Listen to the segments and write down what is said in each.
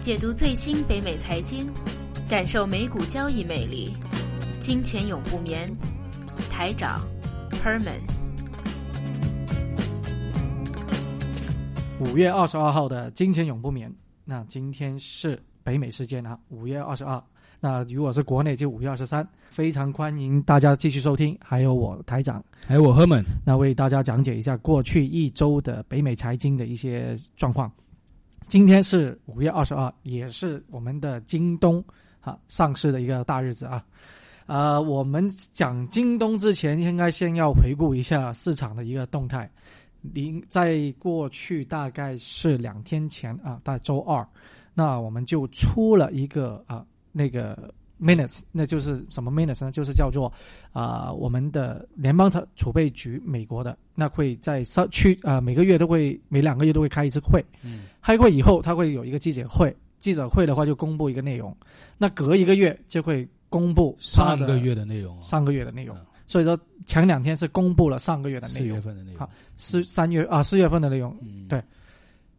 解读最新北美财经，感受美股交易魅力。金钱永不眠，台长 Herman。五月二十二号的金钱永不眠。那今天是北美时间啊，五月二十二。那如果是国内就五月二十三。非常欢迎大家继续收听，还有我台长，还有我 Herman，那为大家讲解一下过去一周的北美财经的一些状况。今天是五月二十二，也是我们的京东啊上市的一个大日子啊。呃，我们讲京东之前，应该先要回顾一下市场的一个动态。您在过去大概是两天前啊，在周二，那我们就出了一个啊那个 minutes，那就是什么 minutes 呢？就是叫做啊我们的联邦储储备局美国的，那会在上去啊每个月都会每两个月都会开一次会。嗯。开会以后，他会有一个记者会。记者会的话，就公布一个内容。那隔一个月就会公布上个月的内容。上个月的内容。所以说前两天是公布了上个月的内容。四月份的内容。好，四三月啊，四月份的内容。嗯。对。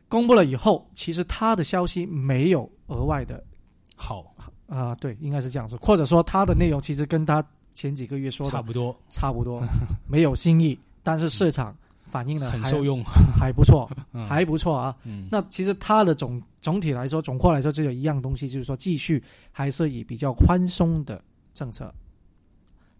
公布了以后，其实他的消息没有额外的好啊，对，应该是这样说，或者说他的内容其实跟他前几个月说的差不多，差不多，没有新意，但是市场。反应的很受用，还不错，还不错啊。那其实它的总总体来说，总括来说，只有一样东西，就是说继续还是以比较宽松的政策，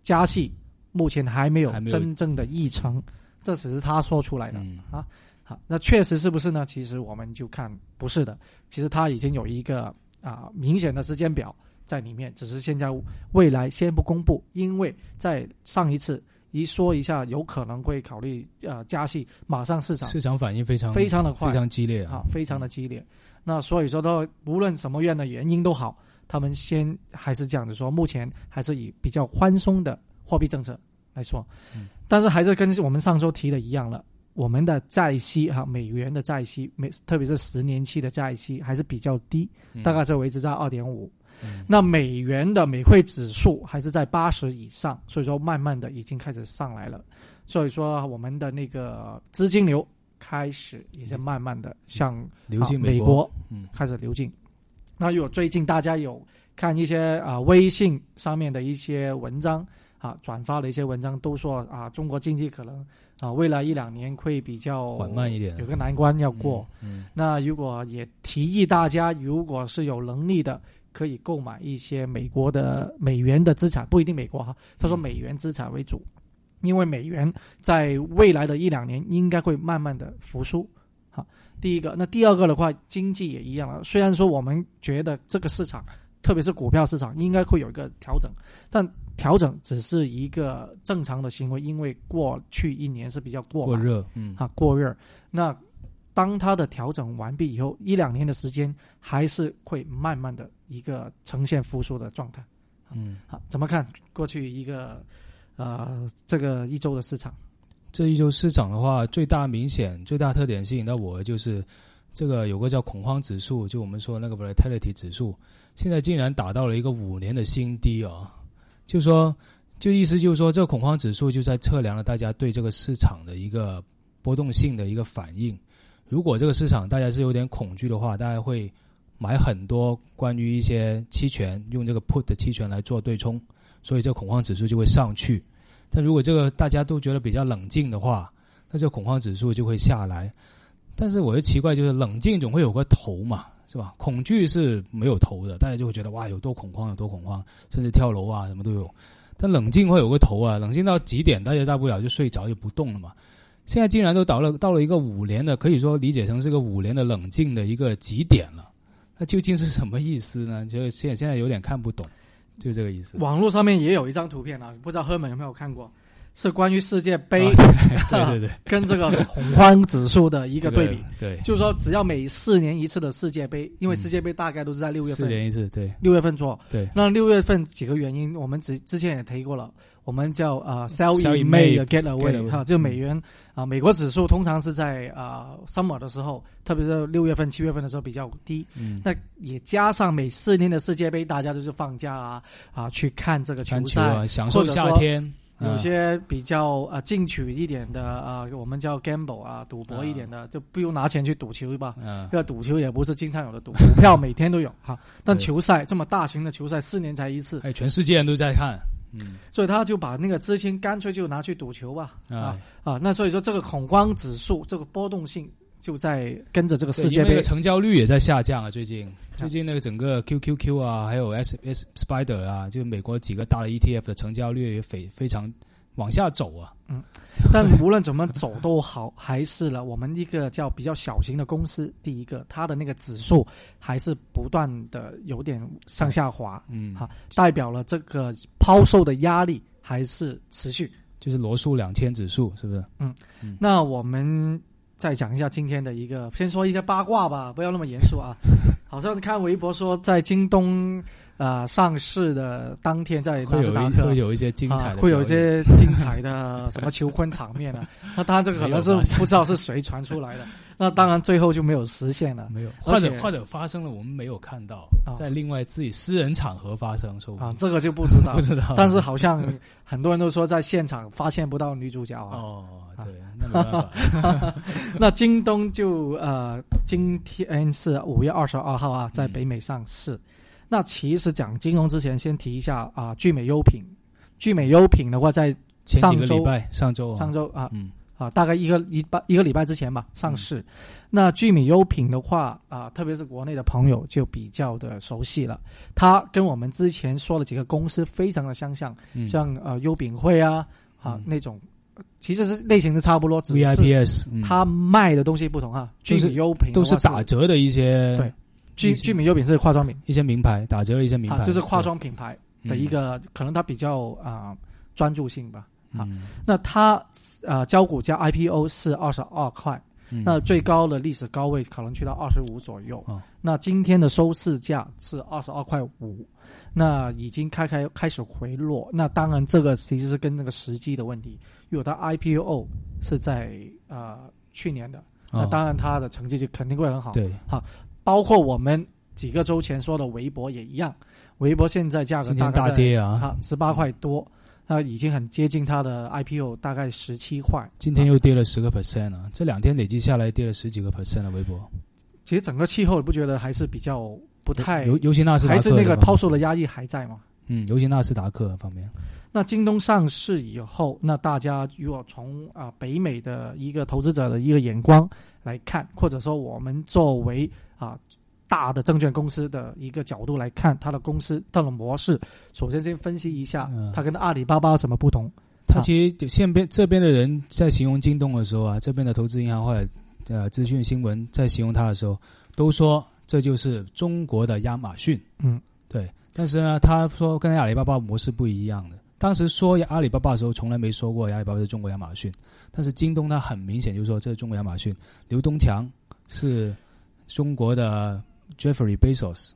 加息目前还没有真正的议程，这只是他说出来的啊。好，那确实是不是呢？其实我们就看不是的，其实他已经有一个啊明显的时间表在里面，只是现在未来先不公布，因为在上一次。一说一下，有可能会考虑呃加息，马上市场市场反应非常非常的快，非常激烈啊，非常的激烈。那所以说，到无论什么样的原因都好，他们先还是这样子说，目前还是以比较宽松的货币政策来说。嗯，但是还是跟我们上周提的一样了，我们的债息哈，美元的债息，美特别是十年期的债息还是比较低，大概是维持在二点五。那美元的美汇指数还是在八十以上，所以说慢慢的已经开始上来了，所以说我们的那个资金流开始也是慢慢的向流进美国，嗯，开始流进。那如果最近大家有看一些啊微信上面的一些文章啊转发的一些文章，都说啊中国经济可能啊未来一两年会比较缓慢一点，有个难关要过。嗯，那如果也提议大家，如果是有能力的。可以购买一些美国的美元的资产，不一定美国哈。他说美元资产为主，因为美元在未来的一两年应该会慢慢的复苏。好，第一个，那第二个的话，经济也一样了。虽然说我们觉得这个市场，特别是股票市场，应该会有一个调整，但调整只是一个正常的行为，因为过去一年是比较过过热，嗯，啊，过热。那当它的调整完毕以后，一两年的时间还是会慢慢的一个呈现复苏的状态。嗯，好，怎么看过去一个呃这个一周的市场？这一周市场的话，最大明显、最大特点吸引到我的就是这个有个叫恐慌指数，就我们说那个 volatility 指数，现在竟然达到了一个五年的新低啊！就说，就意思就是说，这个恐慌指数就在测量了大家对这个市场的一个波动性的一个反应。如果这个市场大家是有点恐惧的话，大家会买很多关于一些期权，用这个 put 的期权来做对冲，所以这个恐慌指数就会上去。但如果这个大家都觉得比较冷静的话，那这恐慌指数就会下来。但是我就奇怪，就是冷静总会有个头嘛，是吧？恐惧是没有头的，大家就会觉得哇有多恐慌有多恐慌，甚至跳楼啊什么都有。但冷静会有个头啊，冷静到极点，大家大不了就睡着就不动了嘛。现在竟然都到了到了一个五年的，可以说理解成是个五年的冷静的一个极点了。那究竟是什么意思呢？就现现在有点看不懂，就这个意思。网络上面也有一张图片啊，不知道赫本有没有看过？是关于世界杯，对 对对，跟这个恐慌指数的一个对比。对，就是说只要每四年一次的世界杯，因为世界杯大概都是在六月份，四年一次，对，六月份做。对，那六月份几个原因，我们之之前也提过了。我们叫啊，sell in May，get away 哈，就美元啊，美国指数通常是在啊 summer 的时候，特别是六月份、七月份的时候比较低。嗯，那也加上每四年的世界杯，大家都是放假啊啊，去看这个球赛，享受夏天有些比较啊进取一点的啊、呃我们叫 gamble 啊，赌博一点的，就不用拿钱去赌球吧。嗯。这个赌球也不是经常有的赌，股票每天都有哈。但球赛这么大型的球赛，四年才一次，哎，全世界人都在看，嗯，所以他就把那个资金干脆就拿去赌球吧。啊。哎，啊，那所以说这个恐慌指数这个波动性就在跟着这个对世界那个成交率也在下降啊，最近。最近那个整个 QQQ 啊，还有 S S Spider 啊，就美国几个大的 ETF 的成交率也非非常往下走啊，嗯。但无论怎么走都好，还是了我们一个叫比较小型的公司，第一个它的那个指数还是不断的有点上下滑，嗯，好代表了这个抛售的压力还是持续。就是罗素两千指数是不是？嗯。那我们再讲一下今天的一个，先说一下八卦吧，不要那么严肃啊。好像看微博说，在京东呃上市的当天，在会有一纳斯达克会有一些精彩的、啊，会有一些精彩的什么求婚场面啊。那当然，这个可能是不知道是谁传出来的。那当然，最后就没有实现了没有，或者或者发生了，我们没有看到，啊在另外自己私人场合发生，说。啊这个就不知道 不。知道。但是好像很多人都说在现场发现不到女主角啊。哦，对，那没办法。那京东就呃，今天是五月二十二号啊，在北美上市。那其实讲金融之前，先提一下啊，聚美优品。聚美优品的话，在上周个礼拜，上周啊上周啊嗯啊，大概一个一拜一个礼拜之前吧上市。那聚美优品的话啊，特别是国内的朋友就比较的熟悉了。它跟我们之前说的几个公司非常的相像，嗯像呃优品会啊啊、嗯那种，其实是类型是差不多，只是 VIPS，嗯它卖的东西不同啊。聚美优品的都是打折的一些对聚聚美优品是化妆品一些名牌，打折的一些名牌，啊，就是化妆品牌的一个，可能它比较啊、专注性吧。啊嗯那它呃交股价 IPO 是二十二块，嗯那最高的历史高位可能去到二十五左右。哦那今天的收市价是二十二块五，那已经开开开始回落。那当然，这个其实是跟那个时机的问题，如果它 IPO 是在呃去年的，那哦当然它的成绩就肯定会很好。对，包括我们几个周前说的微博也一样，微博现在价格大跌啊，啊十八块多，那已经很接近它的 IPO 大概十七块。今天又跌了十个 percent 啊，这两天累计下来跌了十几个 percent 了，微博。其实整个气候你不觉得还是比较不太，尤尤其纳斯达克还是那个抛售的压力还在吗？嗯，尤其纳斯达克方面，那京东上市以后，那大家如果从啊、北美的一个投资者的一个眼光来看，或者说我们作为啊、大的证券公司的一个角度来看，它的公司它的模式，首先先分析一下嗯它跟阿里巴巴有什么不同。它其实现边这边的人在形容京东的时候啊，这边的投资银行或者呃资讯新闻在形容它的时候，都说这就是中国的亚马逊。嗯，对。但是呢，他说跟阿里巴巴模式不一样的。当时说阿里巴巴的时候，从来没说过阿里巴巴是中国亚马逊。但是京东它很明显就说这是中国亚马逊。刘东强是中国的 Jeffrey Bezos，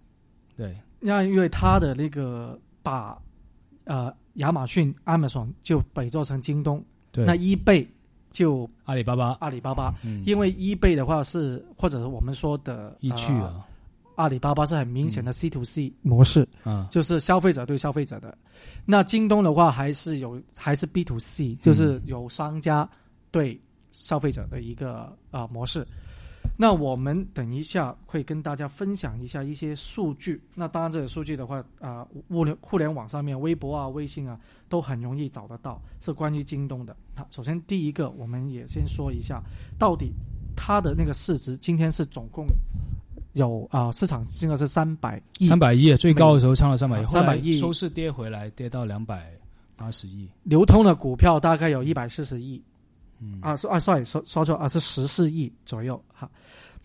对，那因为他的那个把呃亚马逊 Amazon 就比做成京东，对，那 eBay 就阿里巴巴，阿里巴巴。嗯，因为 eBay 的话是，或者是我们说的一去呃啊，阿里巴巴是很明显的 C to C 模式，啊，就是消费者对消费者的。那京东的话还是有还是 B to C，就是有商家对消费者的一个啊、呃模式。那我们等一下会跟大家分享一下一些数据。那当然，这个数据的话，啊、物联互联网上面，微博啊、微信啊，都很容易找得到，是关于京东的。好，首先第一个，我们也先说一下，到底它的那个市值今天是总共有啊、市场金额是三百亿三百亿，最高的时候唱了三百亿，啊后来300亿收市跌回来，跌到两百八十亿。流通的股票大概有一百四十亿嗯，啊，说啊，sorry，说说错啊，是十四亿左右哈。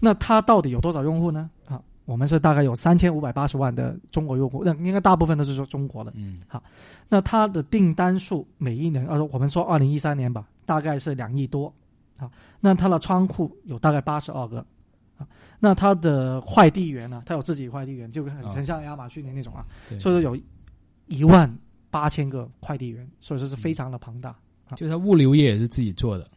那它到底有多少用户呢？啊，我们是大概有三千五百八十万的中国用户，那应该大部分都是说中国的。嗯，好那它的订单数每一年，呃，我们说二零一三年吧，大概是两亿多啊。那它的仓库有大概八十二个啊。那它的快递员呢，它有自己快递员，就很哦很像亚马逊的那种啊，对，所以说有一万八千个快递员，所以说是非常的庞大。就是它物流业也是自己做的。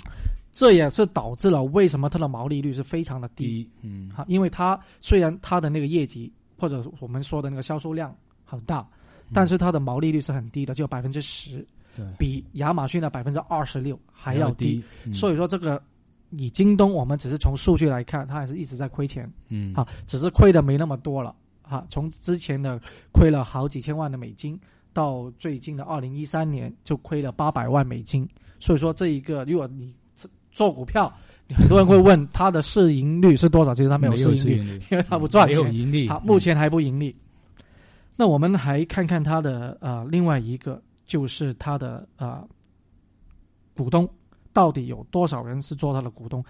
这也是导致了为什么它的毛利率是非常的低嗯，哈，因为它虽然它的那个业绩或者我们说的那个销售量很大，但是它的毛利率是很低的，只有百分之十。对比亚马逊的百分之二十六还要低。所以说，这个以京东，我们只是从数据来看，它还是一直在亏钱嗯啊，只是亏的没那么多了啊。从之前的亏了好几千万的美金，到最近的二零一三年就亏了八百万美金。所以说，这一个如果你做股票，很多人会问它的市盈率是多少，其实它没有市盈率，盈率，因为它不赚没有钱。盈利，好，嗯目前还不盈利。那我们还看看它的呃另外一个，就是它的呃股东到底有多少人是做他的股东？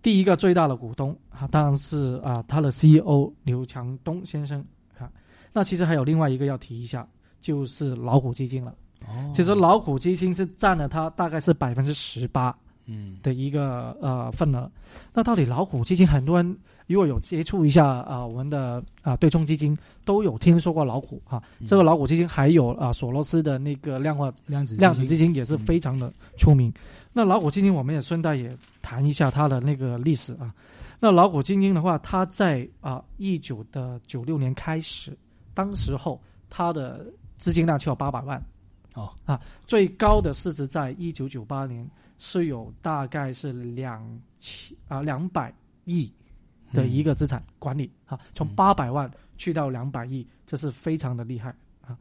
第一个最大的股东啊，当然是啊他的 CEO 刘强东先生啊。那其实还有另外一个要提一下，就是老虎基金了。哦，其实老虎基金是占了他大概是百分之十八嗯的一个呃份额。那到底老虎基金，很多人如果有接触一下啊、我们的啊、对冲基金，都有听说过老虎啊。嗯这个老虎基金还有啊、索罗斯的那个量化量子量子基基金金也是非常的出名。那老虎基金，我们也顺带也谈一下它的那个历史啊。那老虎基金的话，它在啊一九的九六年开始，当时候它的资金量就有八百万。哦啊，最高的市值在一九九八年是有大概是两千啊两百亿的一个资产管理啊，从嗯八百万去到两百亿，这是非常的厉害啊。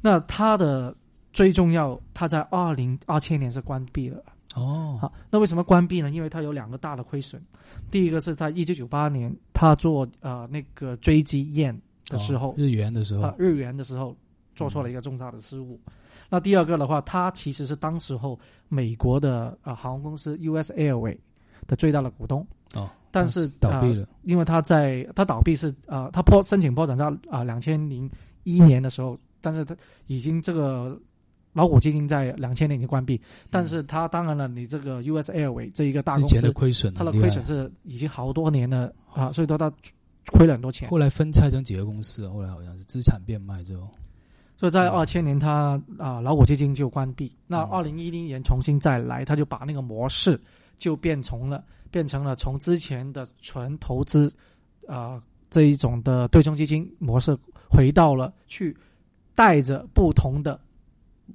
那它的最重要，它在二零二千年是关闭了。哦，好，那为什么关闭呢？因为它有两个大的亏损。第一个是在一九九八年，它做呃那个追击 yen 的时候哦，日元的时候啊，日元的时候做错了一个重大的失误。那第二个的话，它其实是当时候美国的啊航空公司 U.S. Airway 的最大的股东，哦，但是呃倒闭了，因为他在他倒闭是啊、呃，它破申请破产在啊两千零一年的时候，但是他已经这个老虎基金在两千年已经关闭，但是他当然了，你这个 U.S. Airway 这一个大公之前的司，亏损，它的亏损是已经好多年的啊，所以说它亏了很多钱。后来分拆成几个公司，后来好像是资产变卖之后，所以在嗯二千年他，啊老虎基金就关闭。那嗯二零一零年重新再来，他就把那个模式就变成了变成了从之前的纯投资啊、这一种的对冲基金模式，回到了去带着不同的，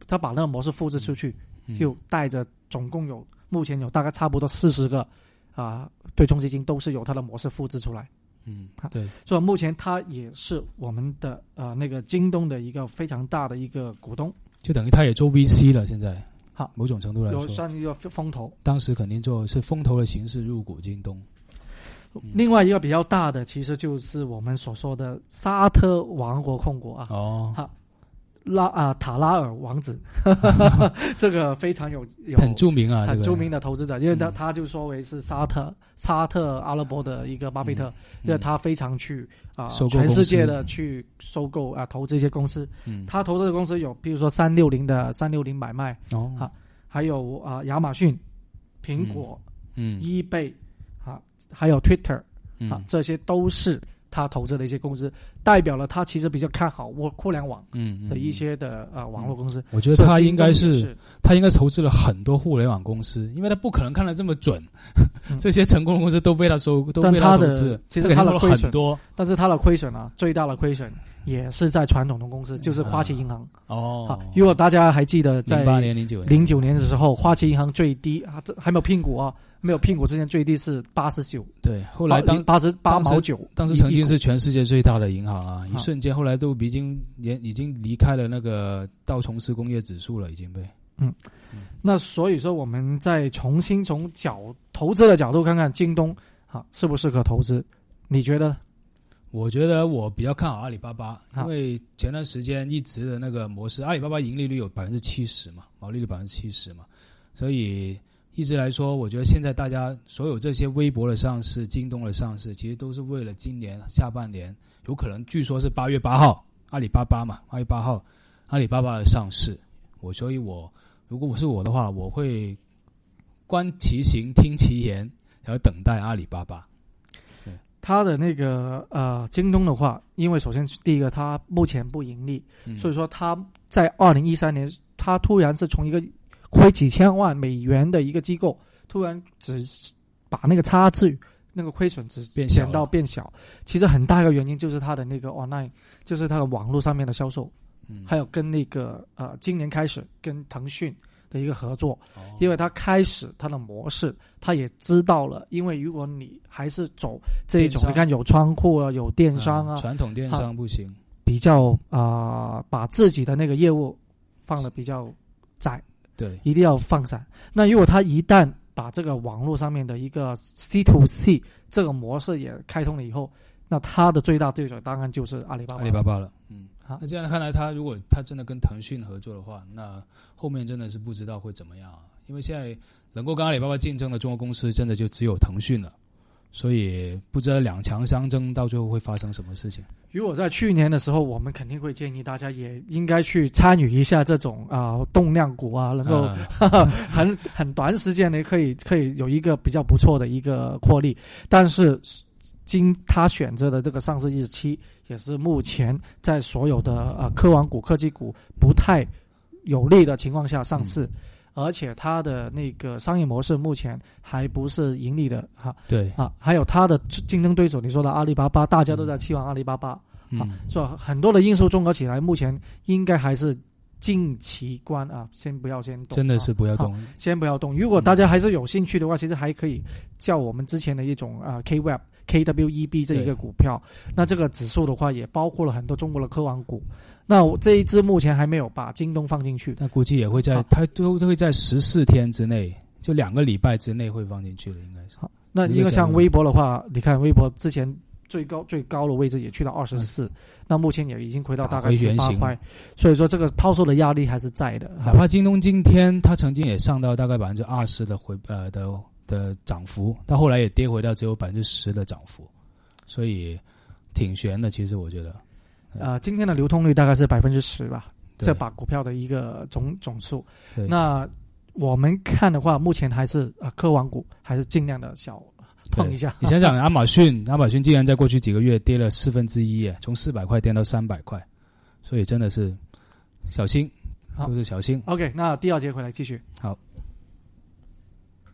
他把那个模式复制出去，嗯就带着总共有目前有大概差不多四十个啊、对冲基金都是由它的模式复制出来。嗯，对，所以目前它也是我们的呃那个京东的一个非常大的一个股东，就等于他也做 VC 了，现在，好某种程度来有说，算一个风投。当时肯定做是风投的形式入股京东，嗯。另外一个比较大的，其实就是我们所说的沙特王国控股啊，哦，好拉啊塔拉尔王子，这个非常有有很著名啊，很著名的投资者，因为他嗯。他就说为是沙特沙特阿拉伯的一个巴菲特，因为他非常去啊、全世界的去收购啊投资一些公司，嗯，他投资的公司有，比如说三六零的三六零买卖，哦，好还有啊、亚马逊、苹果、嗯。eBay 啊，还有 Twitter 嗯。啊，这些都是他投资的一些公司，代表了他其实比较看好我互联网嗯的一，些的呃网络公司。我觉得他应该是他应该投资了很多互联网公司，因为他不可能看得这么准，嗯 这些成功的公司都被他收，都被但他的投资，其实他的亏损很多但是他的亏损啊，最大的亏损也是在传统的公司，就是花旗银行。哦啊，。如果大家还记得在零八年、零九年、零九年的时候，花旗银行最低啊，这还没有聘股啊，没有聘股之前最低是八十九，对，后来当八十八毛九，当时曾经是全世界最大的银行啊，一啊瞬间后来都已经也已经离开了那个道琼斯工业指数了，已经被。嗯。那所以说，我们再重新从角投资的角度看看京东啊适不适合投资？你觉得呢？我觉得我比较看好阿里巴巴，因为前段时间一直的那个模式，阿里巴巴盈利率有百分之七十嘛，毛利率百分之七十嘛，所以一直来说，我觉得现在大家所有这些微博的上市、京东的上市，其实都是为了今年下半年，有可能据说是八月八号，阿里巴巴嘛，八月八号阿里巴巴的上市，我所以我如果我是我的话，我会观其行，听其言，然后等待阿里巴巴。他的那个呃京东的话，因为首先第一个，它目前不盈利，嗯。所以说它在二零一三年，它突然是从一个亏几千万美元的一个机构，突然只把那个差距、那个亏损只变小到变小。其实很大一个原因就是它的那个 online，就是它的网络上面的销售嗯，还有跟那个呃，今年开始跟腾讯的一个合作，哦因为它开始它的模式，他也知道了，因为如果你还是走这一种你看有仓库啊，有电商啊，嗯传统电商不行，比较啊、呃把自己的那个业务放的比较窄，对，一定要放散。那如果他一旦把这个网络上面的一个 C to C 这个模式也开通了以后，那他的最大对手当然就是阿里巴巴。阿里巴巴了，嗯。好那这样看来，他如果他真的跟腾讯合作的话，那后面真的是不知道会怎么样啊。因为现在能够跟阿里巴巴竞争的中国公司，真的就只有腾讯了，所以不知道两强相争到最后会发生什么事情。如果在去年的时候，我们肯定会建议大家也应该去参与一下这种啊、动量股啊，能够、嗯 很很短时间内可以可以有一个比较不错的一个获利，但是经他选择的这个上市日期，也是目前在所有的呃科网股、科技股不太有利的情况下上市，而且它的那个商业模式目前还不是盈利的哈对，啊，还有它的竞争对手，你说的阿里巴巴，大家都在期望阿里巴巴。嗯，是吧？很多的因素综合起来，目前应该还是近期观啊，先不要先动，真的是啊不要动。先不要动。如果大家还是有兴趣的话，其实还可以叫我们之前的一种啊 K Web KWEB 这一个股票。那这个指数的话，也包括了很多中国的科网股。那我这一支目前还没有把京东放进去。那估计也会在好，它都都会在十四天之内，就两个礼拜之内会放进去了，应该是。好那一个像微博的话，你看微博之前最高最高的位置也去到二十四，那目前也已经回到大概十八块，所以说这个抛售的压力还是在的。哪怕京东今天它曾经也上到大概百分之二十的回呃的的涨幅，到后来也跌回到只有百分之十的涨幅，所以挺悬的。其实我觉得，呃，今天的流通率大概是百分之十吧，这把股票的一个总总数。那我们看的话，目前还是呃科网股还是尽量的小碰一下。你想想，亚马逊，亚马逊竟然在过去几个月跌了四分之一，耶，从四百块跌到三百块，所以真的是小心，好都是小心。OK，那第二节回来继续。好。